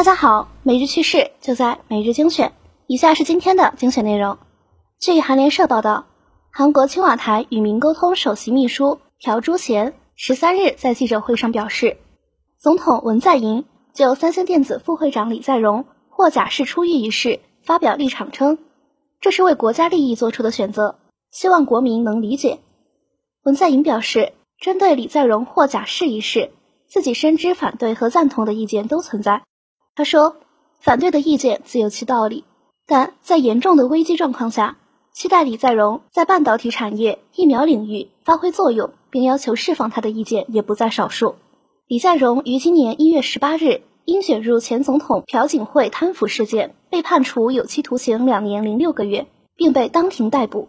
大家好，每日趣事就在每日精选。以下是今天的精选内容。据韩联社报道，韩国青瓦台与民沟通首席秘书朴珠贤十三日在记者会上表示，总统文在寅就三星电子副会长李在镕获假释出狱一事发表立场称，这是为国家利益做出的选择，希望国民能理解。文在寅表示，针对李在镕获假释一事，自己深知反对和赞同的意见都存在。他说：“反对的意见自有其道理，但在严重的危机状况下，期待李在镕在半导体产业、疫苗领域发挥作用，并要求释放他的意见也不在少数。”李在镕于今年一月十八日因卷入前总统朴槿惠贪腐事件，被判处有期徒刑两年零六个月，并被当庭逮捕。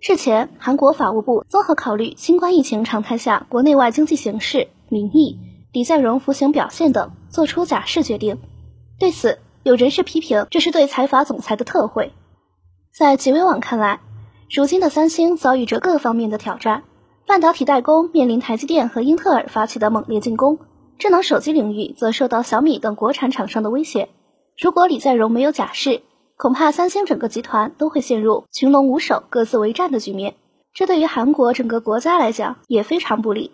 日前，韩国法务部综合考虑新冠疫情常态下国内外经济形势、民意、李在镕服刑表现等，作出假释决定。对此，有人士批评这是对财阀总裁的特惠。在极微网看来，如今的三星遭遇着各方面的挑战，半导体代工面临台积电和英特尔发起的猛烈进攻，智能手机领域则受到小米等国产厂商的威胁。如果李在镕没有假释，恐怕三星整个集团都会陷入群龙无首、各自为战的局面，这对于韩国整个国家来讲也非常不利。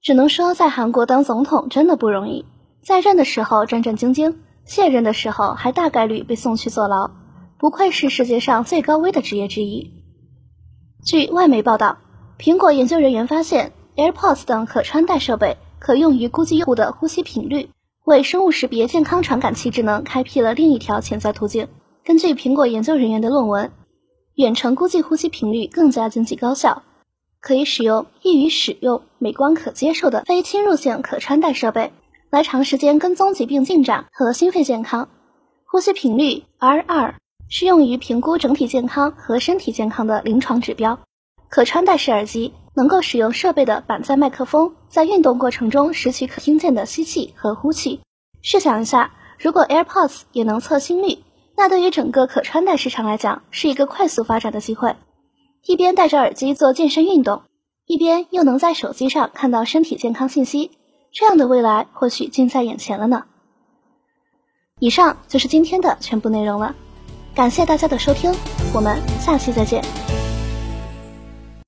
只能说，在韩国当总统真的不容易，在任的时候战战兢兢。卸任的时候还大概率被送去坐牢，不愧是世界上最高危的职业之一。据外媒报道，苹果研究人员发现，AirPods 等可穿戴设备可用于估计用户的呼吸频率，为生物识别健康传感器智能开辟了另一条潜在途径。根据苹果研究人员的论文，远程估计呼吸频率更加经济高效，可以使用易于使用、美观可接受的非侵入性可穿戴设备。来长时间跟踪疾病进展和心肺健康，呼吸频率 R2 适用于评估整体健康和身体健康的临床指标。可穿戴式耳机能够使用设备的板载麦克风，在运动过程中拾取可听见的吸气和呼气。试想一下，如果 AirPods 也能测心率，那对于整个可穿戴市场来讲，是一个快速发展的机会。一边戴着耳机做健身运动，一边又能在手机上看到身体健康信息。这样的未来或许近在眼前了呢。以上就是今天的全部内容了，感谢大家的收听，我们下期再见。